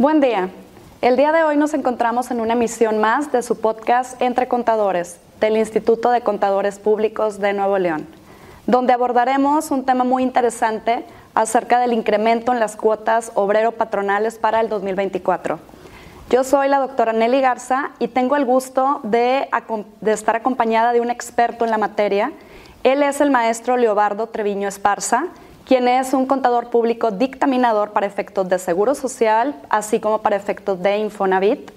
Buen día. El día de hoy nos encontramos en una emisión más de su podcast Entre Contadores del Instituto de Contadores Públicos de Nuevo León, donde abordaremos un tema muy interesante acerca del incremento en las cuotas obrero-patronales para el 2024. Yo soy la doctora Nelly Garza y tengo el gusto de, de, estar acompañada de un experto en la materia. Él es el maestro Leobardo Treviño Esparza, quien es un contador público dictaminador para efectos de seguro social, así como para efectos de Infonavit.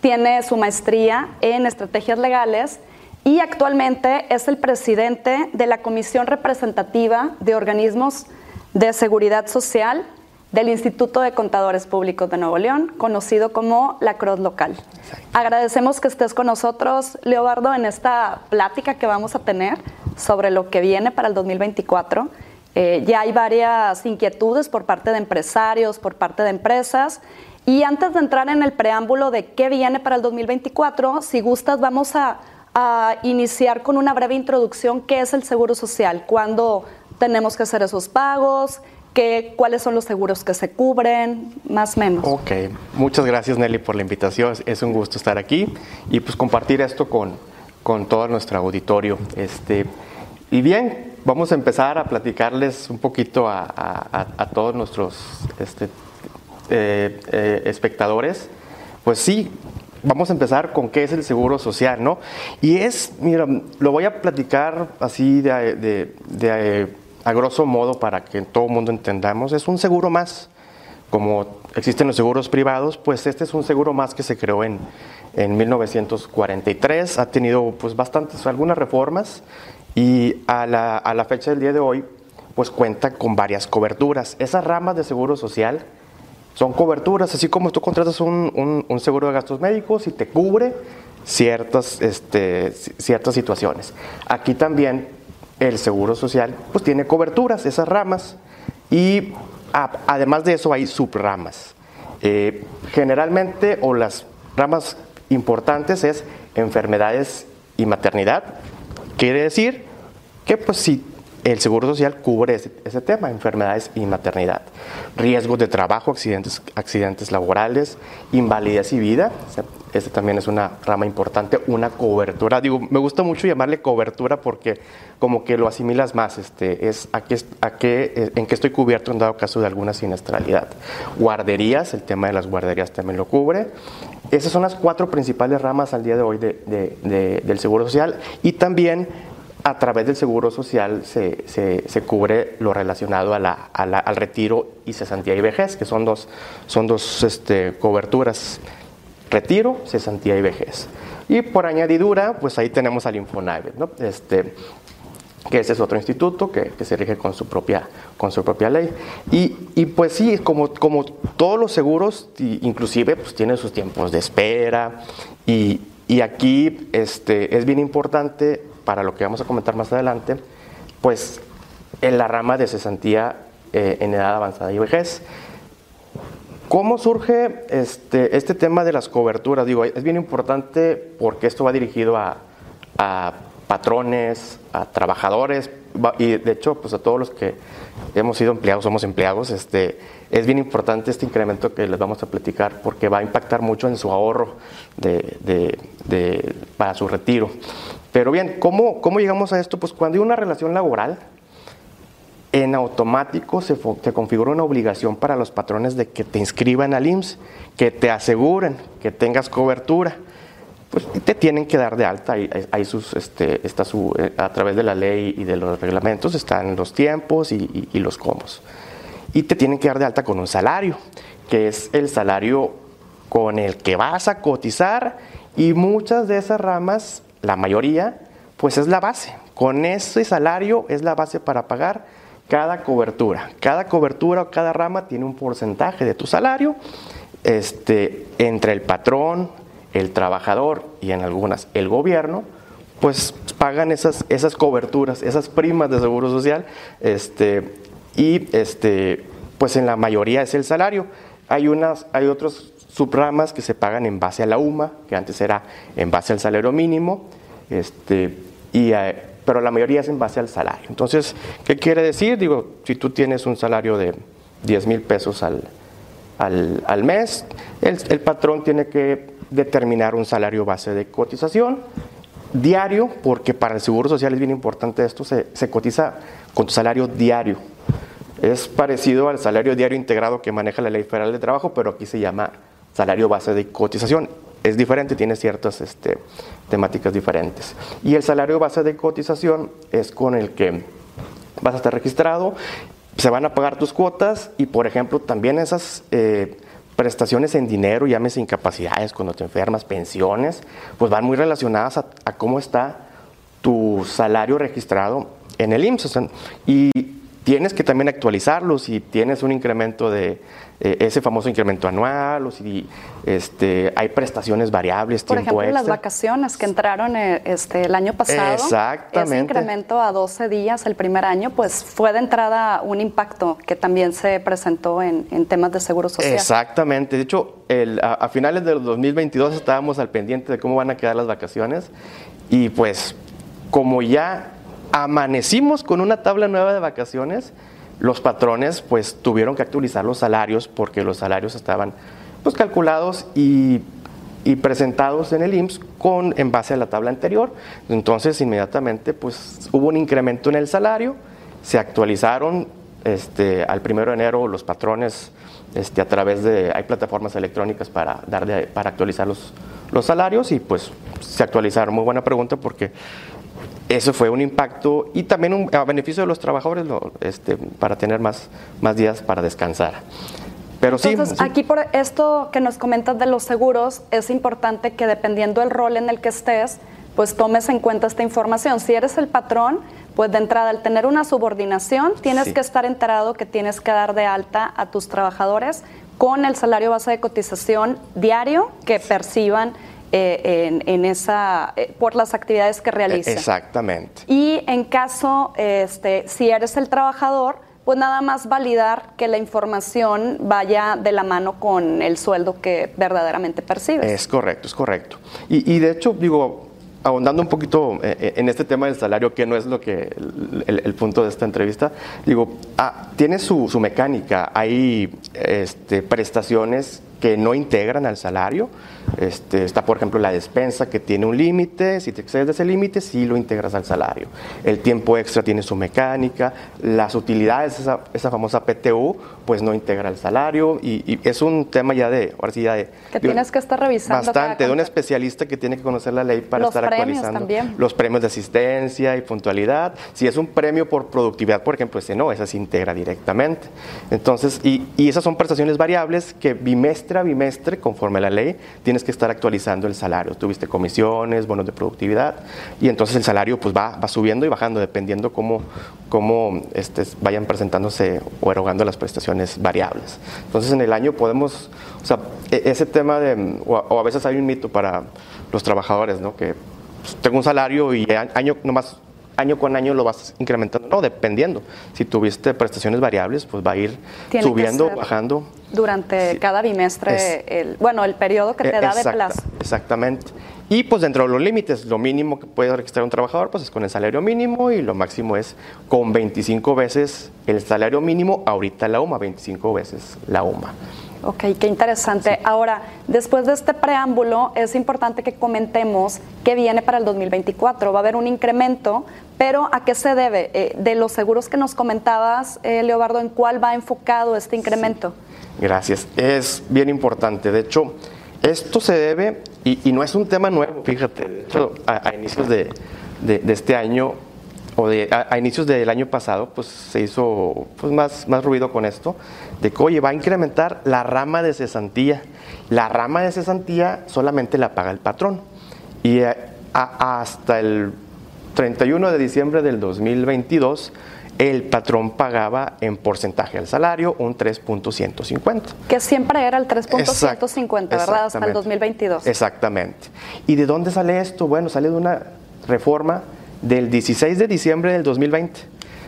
Tiene su maestría en estrategias legales y actualmente es el presidente de la Comisión Representativa de Organismos de Seguridad Social del Instituto de Contadores Públicos de Nuevo León, conocido como la CROS Local. Agradecemos que estés con nosotros, Leobardo, en esta plática que vamos a tener sobre lo que viene para el 2024 eh, ya hay varias inquietudes por parte de empresarios, por parte de empresas. Y antes de entrar en el preámbulo de qué viene para el 2024, si gustas, vamos a, iniciar con una breve introducción. ¿Qué es el seguro social? ¿Cuándo tenemos que hacer esos pagos? ¿Qué, ¿Cuáles son los seguros que se cubren? Más o menos. Ok, muchas gracias Nelly por la invitación. Es un gusto estar aquí y pues compartir esto con, con todo nuestro auditorio. Este, y bien, vamos a empezar a platicarles un poquito a, todos nuestros este, eh, eh, espectadores. Pues sí, vamos a empezar con qué es el seguro social, ¿no? Y es, mira, lo voy a platicar así de, a grosso modo para que todo el mundo entendamos. Es un seguro más. Como existen los seguros privados, pues este es un seguro más que se creó en, en 1943. Ha tenido pues bastantes, algunas reformas y a la, fecha del día de hoy, pues cuenta con varias coberturas. Esas ramas de seguro social son coberturas, así como tú contratas un, seguro de gastos médicos y te cubre ciertas, este, ciertas situaciones. Aquí también el seguro social pues tiene coberturas, esas ramas, y además de eso hay subramas. Eh, generalmente, o las ramas importantes es enfermedades y maternidad, quiere decir que pues sí, el Seguro Social cubre ese, tema, enfermedades y maternidad, riesgos de trabajo, accidentes, accidentes laborales, invalidez y vida. Esta también es una rama importante, una cobertura. Digo, me gusta mucho llamarle cobertura porque como que lo asimilas más, este, es a qué, a qué, en qué estoy cubierto en dado caso de alguna siniestralidad. Guarderías, el tema de las guarderías también lo cubre. Esas son las cuatro principales ramas al día de hoy del Seguro Social y también a través del Seguro Social se, se, cubre lo relacionado a la, al retiro y cesantía y vejez, que son dos, son dos este, coberturas, retiro, cesantía y vejez. Y por añadidura, pues ahí tenemos al Infonavit, ¿no? este, que ese es otro instituto que, que, se rige con su propia, con su propia ley. Y, y pues sí, como, como todos los seguros, inclusive, pues tienen sus tiempos de espera y, y aquí este, es bien importante para lo que vamos a comentar más adelante, pues en la rama de cesantía eh, en edad avanzada y vejez. ¿Cómo surge este, este tema de las coberturas? Digo, es bien importante porque esto va dirigido a, a patrones, a trabajadores y de hecho pues a todos los que hemos sido empleados, somos empleados, este, es bien importante este incremento que les vamos a platicar porque va a impactar mucho en su ahorro para su retiro. Pero bien, ¿cómo, ¿cómo llegamos a esto? Pues cuando hay una relación laboral, en automático se, configura una obligación para los patrones de que te inscriban al IMSS, que te aseguren que tengas cobertura. Pues te tienen que dar de alta, ahí, este, está eh, a través de la ley y de los reglamentos están los tiempos y, los cómo. Y te tienen que dar de alta con un salario, que es el salario con el que vas a cotizar y muchas de esas ramas la mayoría, pues es la base. Con ese salario es la base para pagar cada cobertura. Cada cobertura o cada rama tiene un porcentaje de tu salario este, entre el patrón, el trabajador y en algunas el gobierno, pues pagan esas, esas coberturas, esas primas de seguro social, este, y este, pues en la mayoría es el salario. Hay, unas, hay otros subramas que se pagan en base a la UMA, que antes era en base al salario mínimo, este, y, eh, pero la mayoría es en base al salario. Entonces, ¿qué quiere decir? Digo, si tú tienes un salario de 10 mil pesos al, al, mes. El, patrón tiene que determinar un salario base de cotización diario, porque para el Seguro Social es bien importante esto, se, se cotiza con tu salario diario. Es parecido al salario diario integrado que maneja la Ley Federal de Trabajo, pero aquí se llama salario base de cotización. Es diferente, tiene ciertas este, temáticas diferentes. Y el salario base de cotización es con el que vas a estar registrado, se van a pagar tus cuotas y, por ejemplo, también esas eh, prestaciones en dinero, llámese incapacidades cuando te enfermas, pensiones, pues van muy relacionadas a, a cómo está tu salario registrado en el IMSS. Y tienes que también actualizarlos si tienes un incremento de eh, ese famoso incremento anual o si este, hay prestaciones variables, Por ejemplo, las vacaciones que entraron eh, este, el año pasado. Exactamente. Ese incremento a 12 días el primer año, pues fue de entrada un impacto que también se presentó en, temas de seguro social. Exactamente. De hecho, el, a, a finales del 2022 estábamos al pendiente de cómo van a quedar las vacaciones y pues como ya amanecimos con una tabla nueva de vacaciones, los patrones pues tuvieron que actualizar los salarios porque los salarios estaban pues calculados y, presentados en el IMSS con, en base a la tabla anterior. Entonces inmediatamente pues hubo un incremento en el salario, se actualizaron este, al primero de enero los patrones este, a través de, hay plataformas electrónicas para, dar para actualizar los, los salarios y pues se actualizaron. Muy buena pregunta porque eso fue un impacto y también un, a beneficio de los trabajadores este, para tener más, más días para descansar. Pero Entonces, aquí por esto que nos comentas de los seguros, es importante que dependiendo del rol en el que estés, pues tomes en cuenta esta información. Si eres el patrón, pues de entrada, al tener una subordinación, tienes que estar enterado que tienes que dar de alta a tus trabajadores con el salario base de cotización diario que perciban eh, en, esa, eh, por las actividades que realiza. Exactamente. Y en caso, este, si eres el trabajador, pues nada más validar que la información vaya de la mano con el sueldo que verdaderamente percibes. Es correcto, es correcto. Y, y de hecho, digo, ahondando un poquito eh, en este tema del salario, que no es lo que el, punto de esta entrevista, digo, ah, tiene su, su mecánica, hay este, prestaciones que no integran al salario. Este, está, por ejemplo, la despensa que tiene un límite, si te excedes de ese límite, sí lo integras al salario. El tiempo extra tiene su mecánica, las utilidades, esa, esa famosa PTU, pues no integra el salario y, es un tema ya de, ahora sí ya de... Que tienes que estar revisando. Bastante, de un especialista que tiene que conocer la ley para estar actualizando. También. Los premios de asistencia y puntualidad. Si es un premio por productividad, por ejemplo, ese no, esa se integra directamente. Entonces, y, y esas son prestaciones variables que bimestre bimestre a bimestre, conforme a la ley, tienes que estar actualizando el salario. Tuviste comisiones, bonos de productividad, y entonces el salario pues va, va subiendo y bajando dependiendo cómo, cómo este, vayan presentándose o erogando las prestaciones variables. Entonces en el año podemos, o sea, e, ese tema de, o a, veces hay un mito para los trabajadores, ¿no? Que pues, tengo un salario y año nomás año con año lo vas incrementando, no, dependiendo. Si tuviste prestaciones variables, pues va a ir subiendo, bajando. Durante cada bimestre, el, bueno, el periodo que te da de plazo. Exactamente. Y pues dentro de los límites, lo mínimo que puede registrar un trabajador pues es con el salario mínimo y lo máximo es con 25 veces el salario mínimo, ahorita la UMA, 25 veces la UMA. Ok, qué interesante. Ahora, después de este preámbulo, es importante que comentemos qué viene para el 2024. Va a haber un incremento, pero ¿a qué se debe? Eh, de los seguros que nos comentabas, eh, Leobardo, ¿en cuál va enfocado este incremento? Gracias. Es bien importante. De hecho, esto se debe, y, no es un tema nuevo, fíjate, de hecho, a, inicios de, este año o de, a, inicios del año pasado, pues se hizo pues, más, más ruido con esto, de que, oye, va a incrementar la rama de cesantía. La rama de cesantía solamente la paga el patrón. Y eh, hasta el 31 de diciembre del 2022, el patrón pagaba en porcentaje al salario un 3.150. Que siempre era el 3.150, ¿verdad? Hasta el 2022. Exactamente. ¿Y de dónde sale esto? Bueno, sale de una reforma del 16 de diciembre del 2020.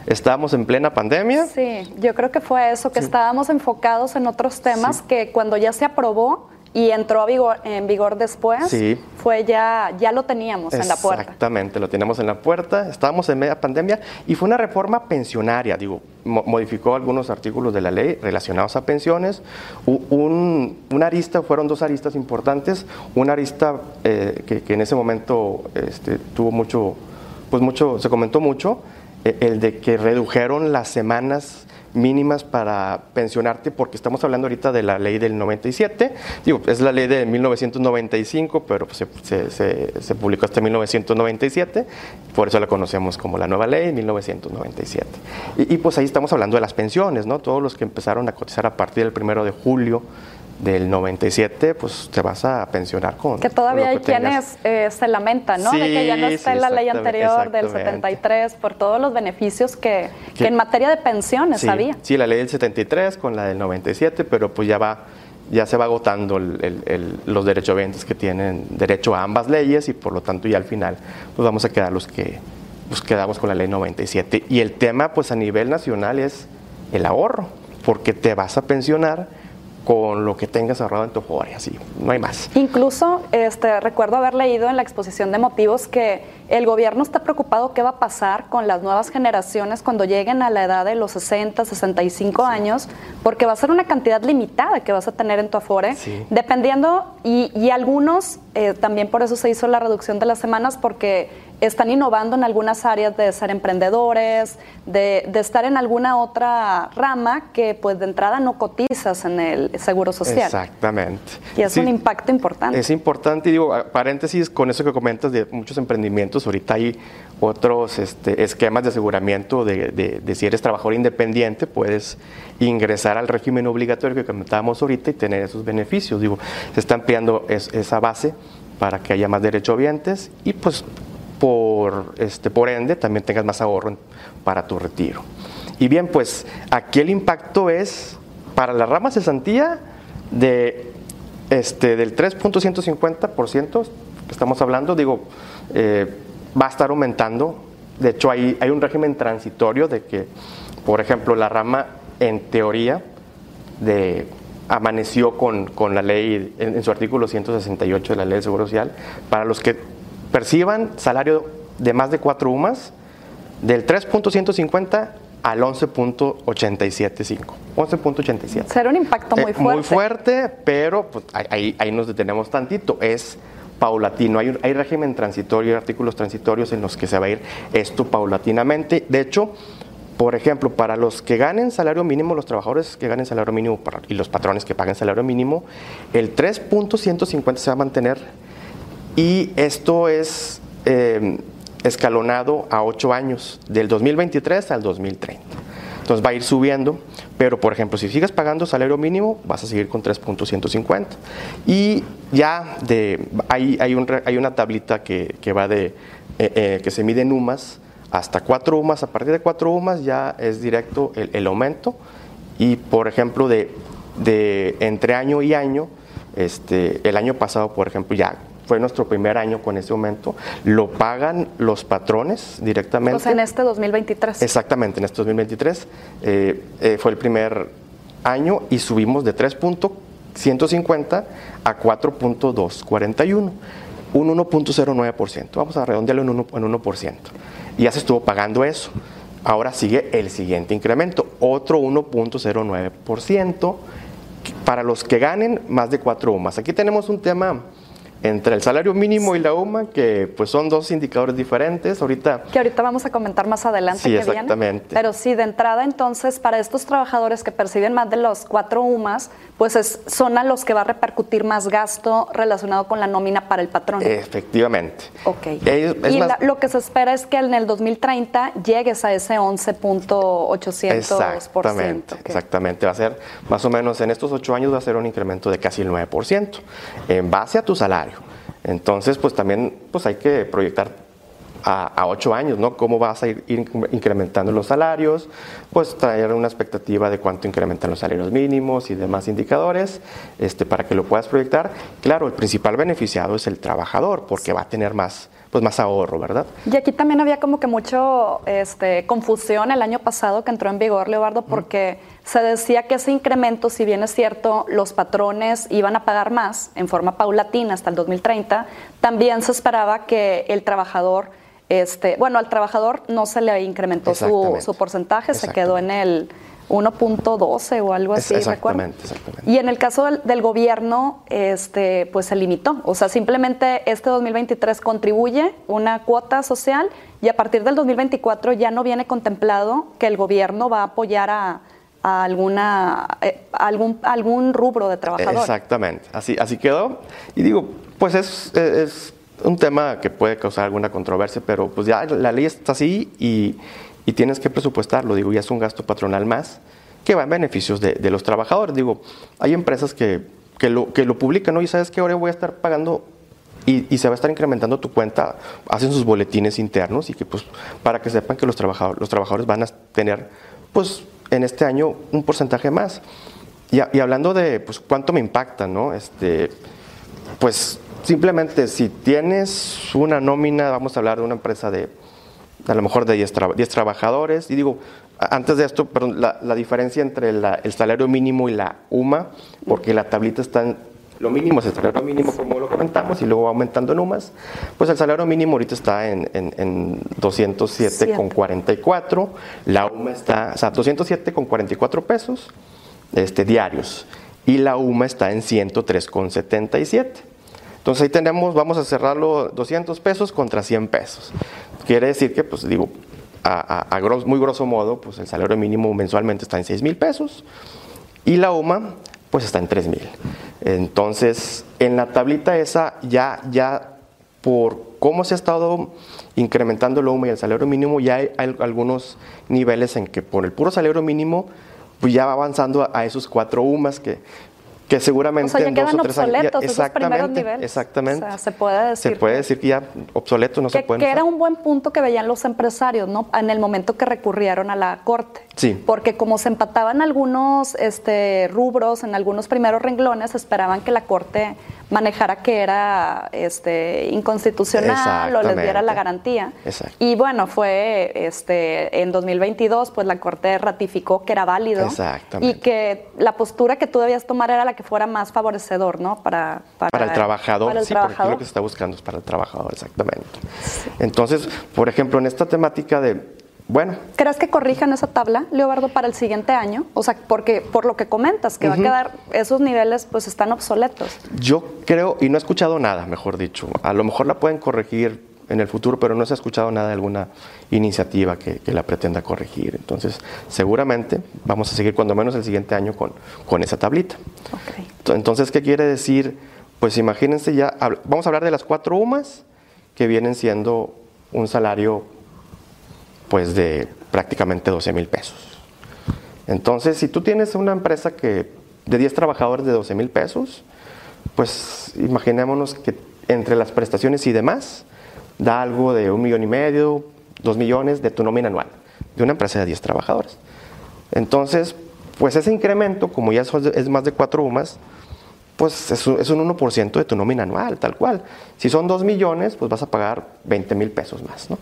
Estábamos en plena pandemia. Sí, yo creo que fue eso, que estábamos enfocados en otros temas que cuando ya se aprobó, y entró a vigor, en vigor después, Sí. fue ya, ya lo teníamos en la puerta. Exactamente, lo teníamos en la puerta, estábamos en media pandemia y fue una reforma pensionaria, digo, mo- modificó algunos artículos de la ley relacionados a pensiones. U- Un, una arista, fueron dos aristas importantes, una arista eh, que, que en ese momento este, tuvo mucho, pues mucho, se comentó mucho, eh, el de que redujeron las semanas mínimas para pensionarte, porque estamos hablando ahorita de la ley del 97, digo, es la ley de 1995, pero pues, se, se- publicó hasta 1997, por eso la conocemos como la nueva ley 1997. Y, y, pues ahí estamos hablando de las pensiones, ¿no? Todos los que empezaron a cotizar a partir del primero de julio del 97, pues te vas a pensionar con Que todavía con hay que quienes eh, se lamentan, ¿no? de que ya no está sí, en la ley anterior del exactamente. 73 por todos los beneficios que, que Que- en materia de pensiones Sí, había. sí, la ley del 73 con la del 97, pero pues ya va, ya se va agotando el- el- el- los derechohabientes que tienen derecho a ambas leyes y por lo tanto ya al final pues vamos a quedar los que pues quedamos con la ley 97. Y el tema pues a nivel nacional es el ahorro, porque te vas a pensionar con lo que tengas ahorrado en tu Afore, así, no hay más. Incluso este, recuerdo haber leído en la exposición de motivos que el gobierno está preocupado qué va a pasar con las nuevas generaciones cuando lleguen a la edad de los 60, 65 años, porque va a ser una cantidad limitada que vas a tener en tu Afore, Sí. dependiendo, y, y algunos, eh, también por eso se hizo la reducción de las semanas, porque están innovando en algunas áreas de ser emprendedores, de, de estar en alguna otra rama que pues de entrada no cotizas en el Seguro Social. Exactamente. Y es Sí. un impacto importante. Es importante, y digo, paréntesis, con eso que comentas de muchos emprendimientos, ahorita hay otros este, esquemas de aseguramiento de, de- de si eres trabajador independiente, puedes ingresar al régimen obligatorio que comentábamos ahorita y tener esos beneficios. Digo, se está ampliando es- esa base para que haya más derechohabientes y pues por, este, por ende también tengas más ahorro para tu retiro. Y bien, pues aquí el impacto es para la rama cesantía de este, del 3.150% que estamos hablando, digo, eh, va a estar aumentando. De hecho, hay, hay un régimen transitorio de que, por ejemplo, la rama, en teoría, de, amaneció con, con la ley, en, su artículo 168 de la ley del Seguro Social, para los que perciban salario de más de cuatro UMAS, del 3.150 al 11.875. 11.87. Será un impacto muy Eh, fuerte. Muy fuerte, pero pues, ahí- nos detenemos tantito. Es paulatino. Hay, hay régimen transitorio, hay artículos transitorios en los que se va a ir esto paulatinamente. De hecho, por ejemplo, para los que ganen salario mínimo, los trabajadores que ganen salario mínimo y los patrones que paguen salario mínimo, el 3.150 se va a mantener y esto es eh, escalonado a 8 años, del 2023 al 2030. Entonces va a ir subiendo, pero por ejemplo, si sigues pagando salario mínimo, vas a seguir con 3.150. Y ya de, hay, hay, un hay una tablita que, que va de, eh, eh, que se mide en UMAS, hasta 4 UMAS, a partir de 4 UMAS ya es directo el, el aumento. Y por ejemplo, de, de entre año y año, este, el año pasado, por ejemplo, ya fue nuestro primer año con ese aumento, lo pagan los patrones directamente. O sea, en este 2023. Exactamente, en este 2023 eh, eh, fue el primer año y subimos de 3.150 a 4.241, un 1.09%. Vamos a redondearlo en 1%, en 1%. Y ya se estuvo pagando eso. Ahora sigue el siguiente incremento, otro 1.09% para los que ganen más de 4 UMAS. Aquí tenemos un tema entre el salario mínimo y la UMA, que pues son dos indicadores diferentes. Ahorita Que ahorita vamos a comentar más adelante. Sí, que viene. exactamente. Pero sí, de entrada, entonces, para estos trabajadores que perciben más de los cuatro UMAS, pues es- son a los que va a repercutir más gasto relacionado con la nómina para el patrón. Efectivamente. ok. Es- es y más- la- lo que se espera es que en el 2030 llegues a ese 11.800%. Exactamente, ok. exactamente. Va a ser más o menos en estos ocho años va a ser un incremento de casi el 9% en base a tu salario. Entonces, pues también pues hay que proyectar a, ocho años, ¿no? Cómo vas a ir, ir incrementando los salarios, pues traer una expectativa de cuánto incrementan los salarios mínimos y demás indicadores, este, para que lo puedas proyectar. Claro, el principal beneficiado es el trabajador, porque va a tener más, pues más ahorro, ¿verdad? Y aquí también había como que mucho este, confusión el año pasado que entró en vigor, Leobardo, porque se decía que ese incremento, si bien es cierto, los patrones iban a pagar más en forma paulatina hasta el 2030, también se esperaba que el trabajador, este, bueno, al trabajador no se le incrementó su, su porcentaje, se quedó en el 1.12 o algo así, exactamente, exactamente. Y en el caso del, gobierno, este, pues se limitó. O sea, simplemente este 2023 contribuye una cuota social y a partir del 2024 ya no viene contemplado que el gobierno va a apoyar a, alguna eh, algún algún rubro de trabajadores. Exactamente, así así quedó. Y digo, pues es, es un tema que puede causar alguna controversia, pero pues ya la ley está así y y tienes que presupuestarlo, digo, ya es un gasto patronal más que va en beneficios de, los trabajadores. Digo, hay empresas que, que, lo, que lo publican, ¿no? Y sabes que ahora voy a estar pagando y, se va a estar incrementando tu cuenta, hacen sus boletines internos y que pues para que sepan que los trabajadores, los trabajadores van a tener pues en este año un porcentaje más. Y, y hablando de pues cuánto me impacta, ¿no? Este, pues simplemente si tienes una nómina, vamos a hablar de una empresa de a lo mejor de 10, trabajadores. Y digo, antes de esto, perdón, la, diferencia entre el salario mínimo y la UMA, porque la tablita está en, lo mínimo es el salario mínimo, como lo comentamos, y luego va aumentando en UMAS, pues el salario mínimo ahorita está en, en, 207,44, la UMA está, o sea, 207,44 pesos este, diarios, y la UMA está en 103,77. Entonces ahí tenemos, vamos a cerrarlo 200 pesos contra 100 pesos. Quiere decir que, pues digo, a, muy grosso modo, pues el salario mínimo mensualmente está en 6 mil pesos y la UMA pues está en 3 mil. Entonces, en la tablita esa ya, ya por cómo se ha estado incrementando la UMA y el salario mínimo, ya hay, algunos niveles en que por el puro salario mínimo pues ya va avanzando a, esos cuatro UMAs que, que seguramente o sea, ya en dos o tres años. exactamente, exactamente. O sea, se puede decir. Se puede decir que ya obsoleto no se puede. Que era un buen punto que veían los empresarios, ¿no? En el momento que recurrieron a la corte. Sí. Porque como se empataban algunos este, rubros en algunos primeros renglones, esperaban que la corte manejara que era este, inconstitucional o les diera la garantía. Exacto. Y bueno, fue este, en 2022, pues la Corte ratificó que era válido y que la postura que tú debías tomar era la que fuera más favorecedor, ¿no? Para, para, el trabajador, para el sí, trabajador. porque lo que se está buscando es para el trabajador, exactamente. Entonces, por ejemplo, en esta temática de bueno. ¿Crees que corrijan esa tabla, Leobardo, para el siguiente año? O sea, porque por lo que comentas, que va a quedar, esos niveles pues están obsoletos. Yo creo, y no he escuchado nada, mejor dicho, a lo mejor la pueden corregir en el futuro, pero no se ha escuchado nada de alguna iniciativa que, la pretenda corregir. Entonces, seguramente vamos a seguir cuando menos el siguiente año con, con esa tablita. Entonces, ¿qué quiere decir? Pues imagínense ya, vamos a hablar de las cuatro UMAS que vienen siendo un salario pues de prácticamente 12 mil pesos. Entonces, si tú tienes una empresa que de 10 trabajadores de 12 mil pesos, pues imaginémonos que entre las prestaciones y demás, da algo de un millón y medio, dos millones de tu nómina anual, de una empresa de 10 trabajadores. Entonces, pues ese incremento, como ya es más de cuatro UMAS, pues es un 1% de tu nómina anual, tal cual. Si son 2 millones, pues vas a pagar 20 mil pesos más. ¿no?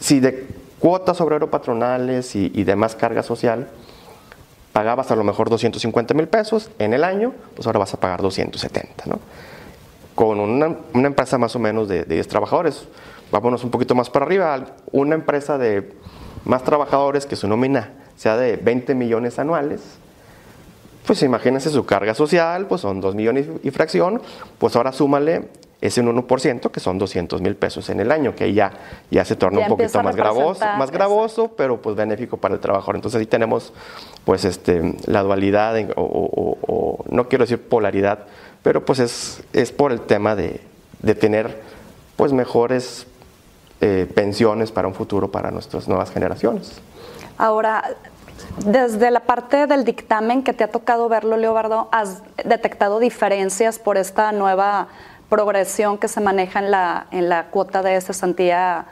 Si de cuotas obrero patronales y, demás carga social, pagabas a lo mejor 250 mil pesos en el año, pues ahora vas a pagar 270, ¿no? Con una, empresa más o menos de, 10 trabajadores, vámonos un poquito más para arriba, una empresa de más trabajadores que su nómina sea de 20 millones anuales, pues imagínense su carga social, pues son 2 millones y fracción, pues ahora súmale es un 1%, que son 200 mil pesos en el año, que ya, ya se torna un poquito más gravoso, más gravoso, pero pues benéfico para el trabajador. Entonces ahí tenemos pues este, la dualidad, o, no quiero decir polaridad, pero pues es, es por el tema de, de tener pues mejores eh, pensiones para un futuro para nuestras nuevas generaciones. Ahora, desde la parte del dictamen que te ha tocado verlo, Leobardo, ¿has detectado diferencias por esta nueva progresión que se maneja en la, en la cuota de cesantía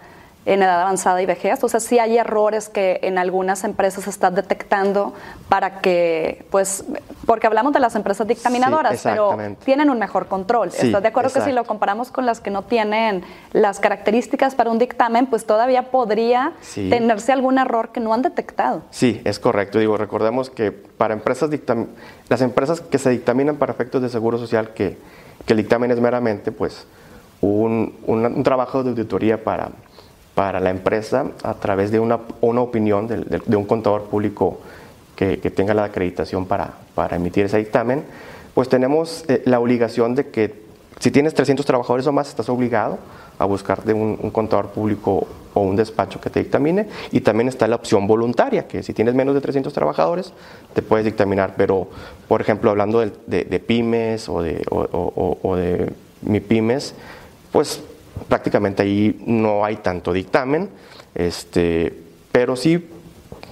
en edad avanzada y vejez. O sea, sí hay errores que en algunas empresas se están detectando para que, pues, porque hablamos de las empresas dictaminadoras, pero tienen un mejor control. ¿Estás de acuerdo que si lo comparamos con las que no tienen las características para un dictamen, pues todavía podría tenerse algún error que no han detectado? Sí, es correcto. Digo, recordemos que para empresas las empresas que se dictaminan para efectos de seguro social, que, que el dictamen es meramente, pues, un, un trabajo de auditoría para para la empresa a través de una, una opinión de, de, un contador público que, que, tenga la acreditación para, para emitir ese dictamen, pues tenemos eh, la obligación de que si tienes 300 trabajadores o más, estás obligado a buscar de un, contador público o un despacho que te dictamine. Y también está la opción voluntaria, que si tienes menos de 300 trabajadores, te puedes dictaminar. Pero, por ejemplo, hablando de, de, pymes o de, o, o, o de MIPYMES, pues prácticamente ahí no hay tanto dictamen, este, pero sí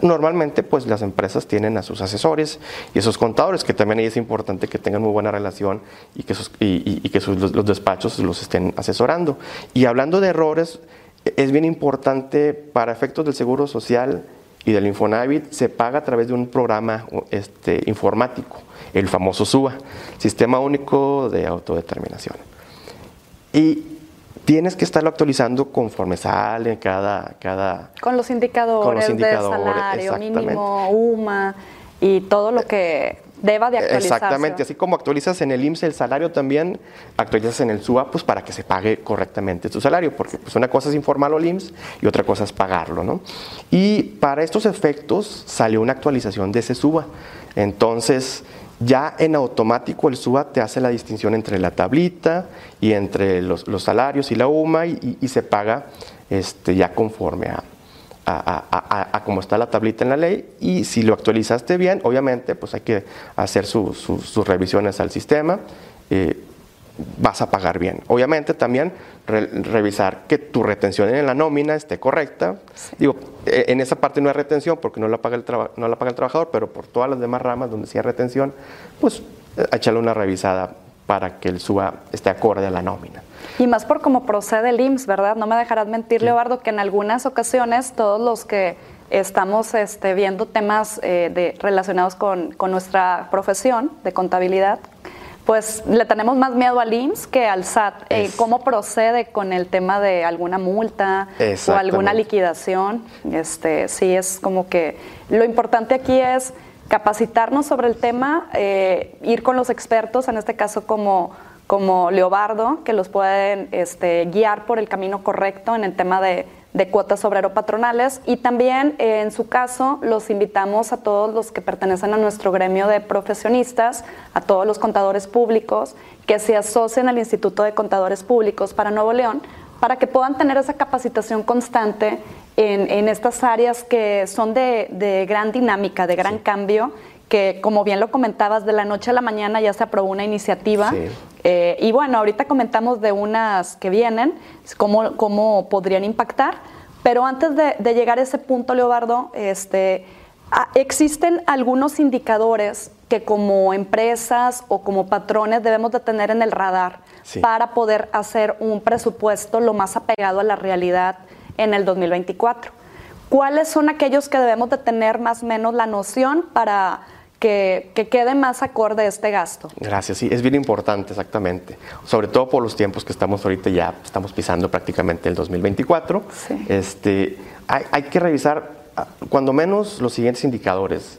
normalmente pues las empresas tienen a sus asesores y esos contadores, que también ahí es importante que tengan muy buena relación y que, y, que los, despachos los estén asesorando. Y hablando de errores, es bien importante para efectos del Seguro Social y del Infonavit, se paga a través de un programa este, informático, el famoso SUA, Sistema Único de Autodeterminación. Y tienes que estarlo actualizando conforme sale cada... cada con los indicadores, de salario mínimo, UMA y todo lo que deba de actualizarse. Exactamente, así como actualizas en el IMSS el salario también, actualizas en el SUA pues para que se pague correctamente tu salario, porque pues una cosa es informarlo al IMSS y otra cosa es pagarlo, ¿no? Y para estos efectos salió una actualización de ese SUA. Entonces, ya en automático el SUA te hace la distinción entre la tablita y entre los, salarios y la UMA y, se paga este, ya conforme a, a, cómo está la tablita en la ley y si lo actualizaste bien, obviamente pues hay que hacer sus revisiones al sistema. Eh, vas a pagar bien. Obviamente también revisar que tu retención en la nómina esté correcta. Digo, e, en esa parte no hay retención porque no la, paga el no la paga el trabajador, pero por todas las demás ramas donde sí hay retención, pues eh, echarle una revisada para que el SUA esté acorde a la nómina. Y más por cómo procede el IMSS, ¿verdad? No me dejarás mentir, Leobardo, que en algunas ocasiones todos los que estamos este, viendo temas eh, de, relacionados con, con nuestra profesión de contabilidad, pues le tenemos más miedo al IMSS que al SAT. Eh, ¿Cómo procede con el tema de alguna multa o alguna liquidación? Este, sí, es como que lo importante aquí es capacitarnos sobre el tema, eh, ir con los expertos, en este caso como, como Leobardo, que los pueden este, guiar por el camino correcto en el tema de cuotas obrero-patronales. Y también eh, en su caso los invitamos a todos los que pertenecen a nuestro gremio de profesionistas, a todos los contadores públicos que se asocien al Instituto de Contadores Públicos para Nuevo León para que puedan tener esa capacitación constante en, estas áreas que son de, gran dinámica, de gran cambio que como bien lo comentabas, de la noche a la mañana ya se aprobó una iniciativa. Eh, y bueno, ahorita comentamos de unas que vienen, cómo, cómo podrían impactar. Pero antes de, llegar a ese punto, Leobardo, este, existen algunos indicadores que como empresas o como patrones debemos de tener en el radar para poder hacer un presupuesto lo más apegado a la realidad en el 2024. ¿Cuáles son aquellos que debemos de tener más o menos la noción para que, quede más acorde este gasto. Gracias, sí, es bien importante, exactamente. Sobre todo por los tiempos que estamos ahorita, ya estamos pisando prácticamente el 2024. Este, hay, que revisar, ah, cuando menos, los siguientes indicadores.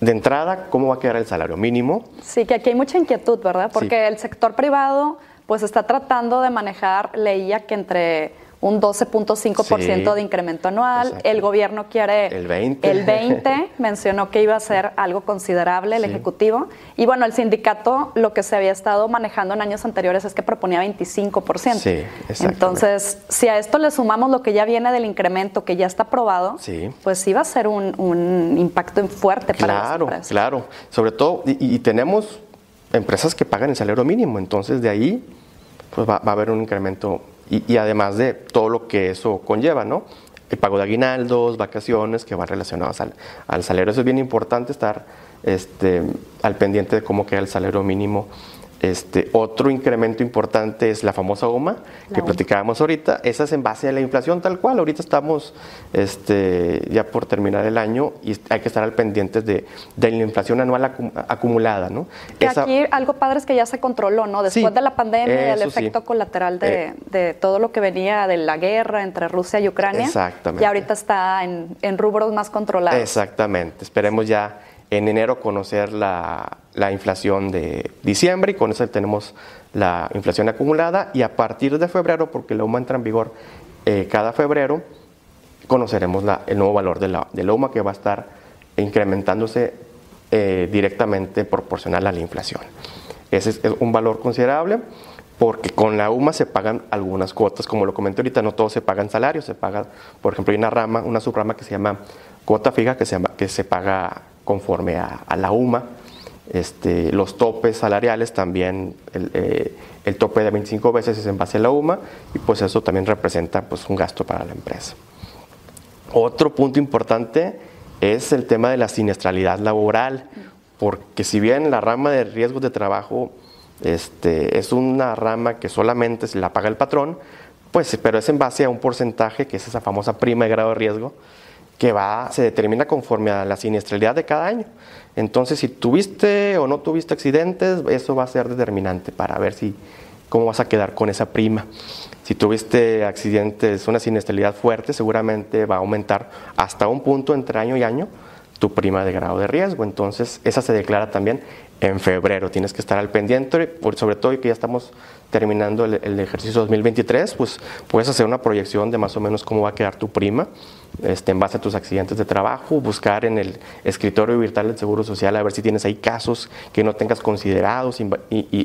De entrada, ¿cómo va a quedar el salario mínimo? Sí, que aquí hay mucha inquietud, ¿verdad? Porque el sector privado pues está tratando de manejar, leía que entre un 12.5% de incremento anual. El gobierno quiere el 20. El 20, mencionó que iba a ser algo considerable el Ejecutivo. Y bueno, el sindicato lo que se había estado manejando en años anteriores es que proponía 25%. Sí, Entonces, si a esto le sumamos lo que ya viene del incremento que ya está aprobado, pues sí va a ser un, impacto fuerte para Claro, claro. Sobre todo, y, tenemos empresas que pagan el salario mínimo, entonces de ahí pues va, va a haber un incremento y, además de todo lo que eso conlleva, ¿no? El pago de aguinaldos, vacaciones que van relacionados al, salario. Eso es bien importante estar este, al pendiente de cómo queda el salario mínimo Este, otro incremento importante es la famosa UMA, que platicábamos ahorita. Esa es en base a la inflación tal cual. Ahorita estamos este, ya por terminar el año y hay que estar al pendiente de, la inflación anual acumulada. ¿no? Aquí algo padre es que ya se controló, ¿no? Después de la pandemia y el efecto colateral de, de, todo lo que venía de la guerra entre Rusia y Ucrania. Exactamente. Y ahorita está en, en rubros más controlados. Exactamente. Esperemos ya en enero conocer la, la, inflación de diciembre y con eso tenemos la inflación acumulada y a partir de febrero, porque la UMA entra en vigor eh, cada febrero, conoceremos el nuevo valor de la, UMA que va a estar incrementándose eh, directamente proporcional a la inflación. Ese es, un valor considerable porque con la UMA se pagan algunas cuotas, como lo comenté ahorita, no todos se pagan salarios, se paga, por ejemplo, hay una rama, una subrama que se llama cuota fija que se, que se paga conforme a, la UMA. Este, los topes salariales también, eh, el, tope de 25 veces es en base a la UMA y pues eso también representa pues un gasto para la empresa. Otro punto importante es el tema de la siniestralidad laboral, porque si bien la rama de riesgos de trabajo este, es una rama que solamente se la paga el patrón, pues pero es en base a un porcentaje que es esa famosa prima de grado de riesgo que va, se determina conforme a la siniestralidad de cada año. Entonces, si tuviste o no tuviste accidentes, eso va a ser determinante para ver si cómo vas a quedar con esa prima. Si tuviste accidentes, una siniestralidad fuerte, seguramente va a aumentar hasta un punto entre año y año tu prima de grado de riesgo. Entonces, esa se declara también en febrero. Tienes que estar al pendiente, sobre todo que ya estamos terminando el, ejercicio 2023, pues puedes hacer una proyección de más o menos cómo va a quedar tu prima este, en base a tus accidentes de trabajo, buscar en el escritorio virtual del Seguro Social a ver si tienes ahí casos que no tengas considerados y,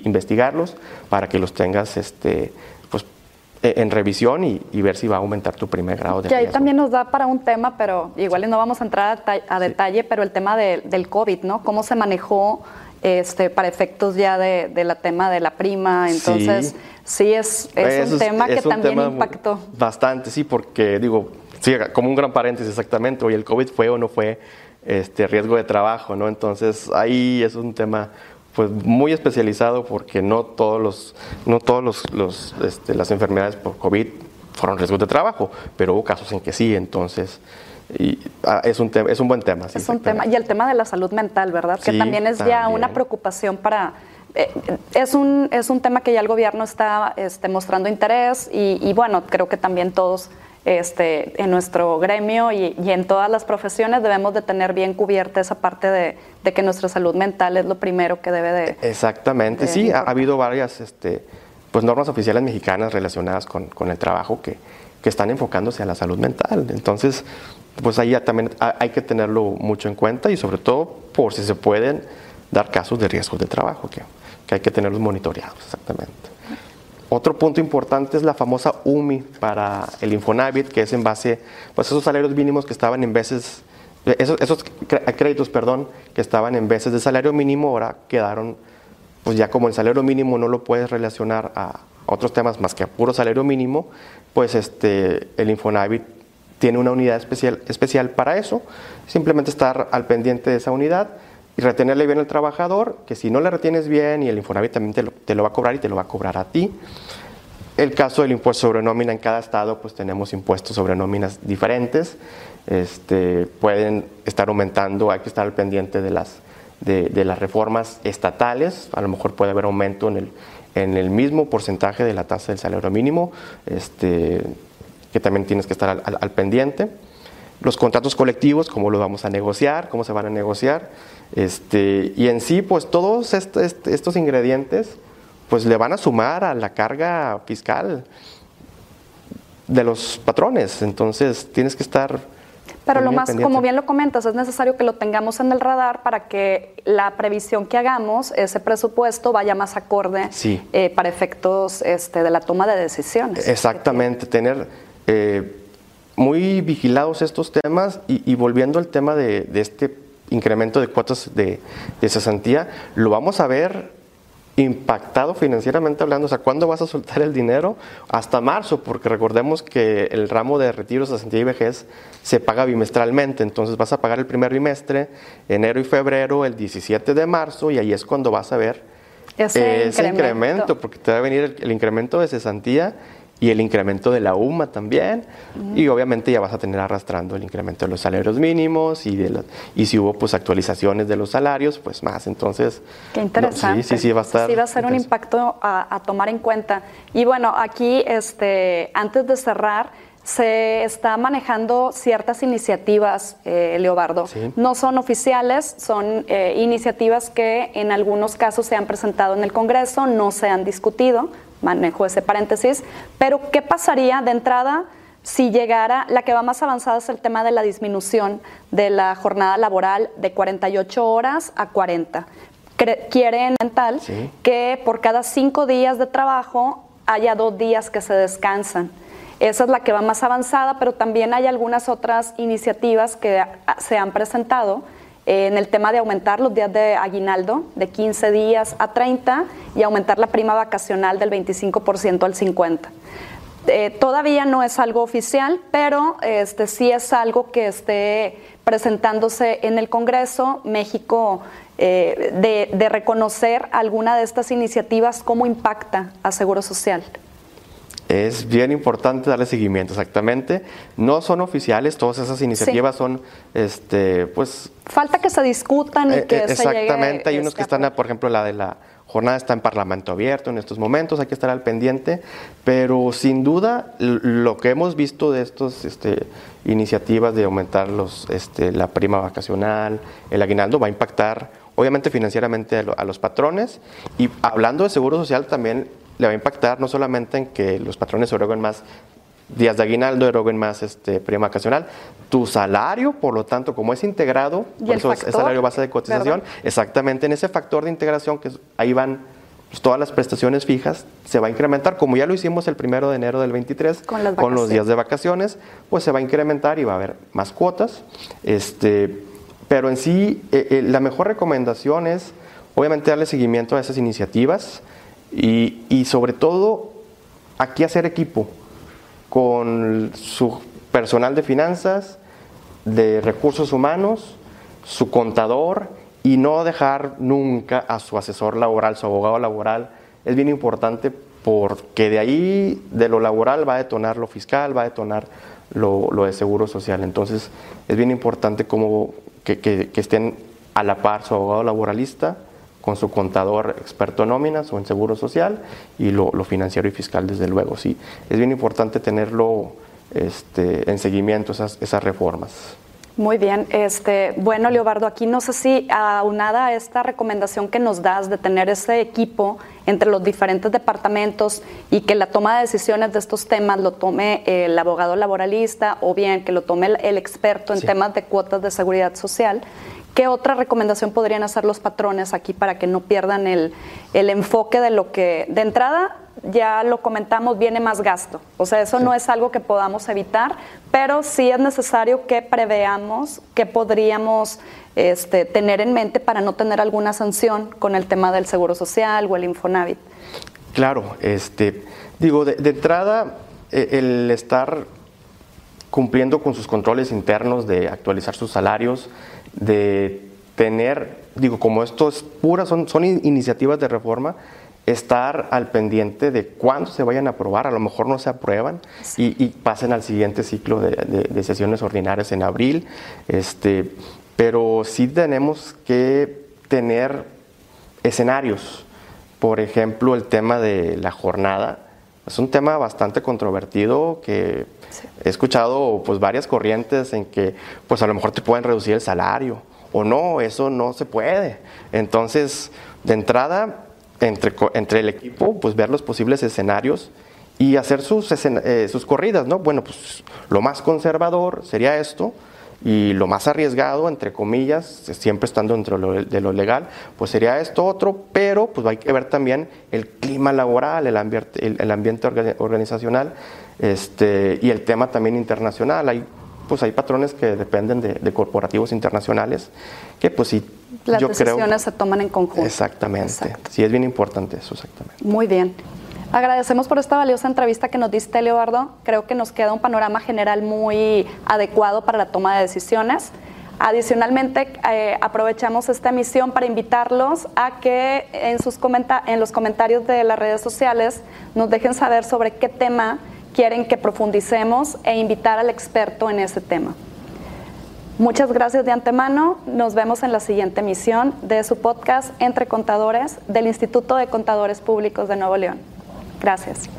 investigarlos para que los tengas este, pues, e, en revisión y, ver si va a aumentar tu primer grado de Que ahí también nos da para un tema, pero igual no vamos a entrar a, detalle, pero el tema del COVID, ¿no? ¿Cómo se manejó este, para efectos ya de, la tema de la prima. Entonces, sí, es, es un tema que también impactó. Bastante, sí, porque digo, sí, como un gran paréntesis exactamente, hoy el COVID fue o no fue este riesgo de trabajo, ¿no? Entonces, ahí es un tema pues muy especializado porque no todos los no todos los, los este, las enfermedades por COVID fueron riesgos de trabajo, pero hubo casos en que sí, entonces y ah, es, un es un buen tema. es un tema. Y el tema de la salud mental, ¿verdad? que también es ya una preocupación para... Eh, es, un, es un tema que ya el gobierno está este, mostrando interés y, bueno, creo que también todos este, en nuestro gremio y, en todas las profesiones debemos de tener bien cubierta esa parte de, que nuestra salud mental es lo primero que debe de... Exactamente, sí, ha, habido varias este, pues, normas oficiales mexicanas relacionadas con, con el trabajo que, que están enfocándose a la salud mental. Entonces, pues ahí también hay que tenerlo mucho en cuenta y sobre todo por si se pueden dar casos de riesgos de trabajo, que, que hay que tenerlos monitoreados, exactamente. Otro punto importante es la famosa UMI para el Infonavit, que es en base, pues esos salarios mínimos que estaban en veces, esos, esos créditos, perdón, que estaban en veces de salario mínimo, ahora quedaron, pues ya como el salario mínimo no lo puedes relacionar a otros temas más que a puro salario mínimo, pues este, el Infonavit tiene una unidad especial, especial para eso, simplemente estar al pendiente de esa unidad y retenerle bien al trabajador, que si no le retienes bien y el Infonavit también te lo, va a cobrar y te lo va a cobrar a ti. El caso del impuesto sobre nómina en cada estado, pues tenemos impuestos sobre nóminas diferentes, este, pueden estar aumentando, hay que estar al pendiente de las, de, las reformas estatales, a lo mejor puede haber aumento en el, en el mismo porcentaje de la tasa del salario mínimo, este, que también tienes que estar al, pendiente. Los contratos colectivos, cómo los vamos a negociar, cómo se van a negociar. Este, y en sí, pues todos estos ingredientes, pues le van a sumar a la carga fiscal de los patrones. Entonces tienes que estar pero lo más, como bien lo comentas, es necesario que lo tengamos en el radar para que la previsión que hagamos, ese presupuesto, vaya más acorde eh, para efectos este, de la toma de decisiones. Exactamente, tener eh, muy vigilados estos temas y, volviendo al tema de, este incremento de cuotas de, cesantía, lo vamos a ver impactado financieramente hablando, o sea, ¿cuándo vas a soltar el dinero? Hasta marzo, porque recordemos que el ramo de retiro, cesantía y vejez se paga bimestralmente, entonces vas a pagar el primer bimestre, enero y febrero, el 17 de marzo, y ahí es cuando vas a ver ese, ese incremento. porque te va a venir el incremento de cesantía y el incremento de la UMA también. Y obviamente ya vas a tener arrastrando el incremento de los salarios mínimos y, de y si hubo pues actualizaciones de los salarios, pues más. Entonces, qué interesante. sí, sí, sí, va a estar. Sí, va a ser un impacto a, tomar en cuenta. Y bueno, aquí, este, antes de cerrar, se está manejando ciertas iniciativas, eh, Leobardo. No son oficiales, son eh, iniciativas que en algunos casos se han presentado en el Congreso, no se han discutido, manejo ese paréntesis, pero ¿qué pasaría de entrada si llegara, la que va más avanzada es el tema de la disminución de la jornada laboral de 48 horas a 40? Quieren mental que por cada cinco días de trabajo haya dos días que se descansan. Esa es la que va más avanzada, pero también hay algunas otras iniciativas que se han presentado en el tema de aumentar los días de aguinaldo de 15 días a 30 y aumentar la prima vacacional del 25% al 50%. Eh, todavía no es algo oficial, pero este, sí es algo que esté presentándose en el Congreso. México, eh, de, de reconocer alguna de estas iniciativas, cómo impacta a Seguro Social es bien importante darle seguimiento, exactamente. No son oficiales, todas esas iniciativas son, este, pues... Falta que se discutan y eh, que eh, se Exactamente, hay unos que están, por ejemplo, la de la jornada está en Parlamento abierto en estos momentos, hay que estar al pendiente, pero sin duda lo que hemos visto de estas este, iniciativas de aumentar los, este, la prima vacacional, el aguinaldo, va a impactar obviamente financieramente a los patrones y hablando de seguro social también le va a impactar no solamente en que los patrones eroguen más días de aguinaldo, eroguen más este, prima vacacional, tu salario, por lo tanto, como es integrado, por eso es, salario base de cotización, exactamente en ese factor de integración que ahí van pues, todas las prestaciones fijas, se va a incrementar, como ya lo hicimos el primero de enero del 23, con, los días de vacaciones, pues se va a incrementar y va a haber más cuotas. Este, pero en sí, eh, eh, la mejor recomendación es, obviamente, darle seguimiento a esas iniciativas, y, sobre todo, aquí hacer equipo con su personal de finanzas, de recursos humanos, su contador y no dejar nunca a su asesor laboral, su abogado laboral. Es bien importante porque de ahí, de lo laboral, va a detonar lo fiscal, va a detonar lo, de seguro social. Entonces, es bien importante como que, que estén a la par su abogado laboralista, con su contador experto en nóminas o en seguro social y lo, financiero y fiscal, desde luego. Sí, es bien importante tenerlo este, en seguimiento, esas, esas reformas. Muy bien, este, bueno, Leobardo, aquí no sé si aunada a esta recomendación que nos das de tener ese equipo entre los diferentes departamentos y que la toma de decisiones de estos temas lo tome el abogado laboralista o bien que lo tome el, experto en temas de cuotas de seguridad social. ¿Qué otra recomendación podrían hacer los patrones aquí para que no pierdan el, enfoque de lo que, de entrada, ya lo comentamos, viene más gasto? O sea, eso no es algo que podamos evitar, pero sí es necesario que preveamos qué podríamos este, tener en mente para no tener alguna sanción con el tema del seguro social o el Infonavit. Claro, este, digo, de, de entrada, e, el estar cumpliendo con sus controles internos de actualizar sus salarios, de tener, digo, como esto es pura, son, son iniciativas de reforma, estar al pendiente de cuándo se vayan a aprobar, a lo mejor no se aprueban y, pasen al siguiente ciclo de, sesiones ordinarias en abril, este, pero sí tenemos que tener escenarios, por ejemplo, el tema de la jornada, es un tema bastante controvertido que he escuchado pues varias corrientes en que pues a lo mejor te pueden reducir el salario o no, eso no se puede. Entonces, de entrada, entre, entre el equipo, pues ver los posibles escenarios y hacer sus, eh, sus corridas, ¿no? Bueno, pues lo más conservador sería esto, y lo más arriesgado, entre comillas, siempre estando dentro de lo legal, pues sería esto otro, pero pues hay que ver también el clima laboral, el ambiente, el, ambiente organizacional este, y el tema también internacional. Hay, pues hay patrones que dependen de, corporativos internacionales que pues sí, Las decisiones se toman en conjunto. Exactamente, sí es bien importante eso, exactamente. Muy bien. Agradecemos por esta valiosa entrevista que nos diste, Leobardo. Creo que nos queda un panorama general muy adecuado para la toma de decisiones. Adicionalmente, eh, aprovechamos esta emisión para invitarlos a que en, sus en los comentarios de las redes sociales nos dejen saber sobre qué tema quieren que profundicemos e invitar al experto en ese tema. Muchas gracias de antemano. Nos vemos en la siguiente emisión de su podcast Entre Contadores del Instituto de Contadores Públicos de Nuevo León. Gracias.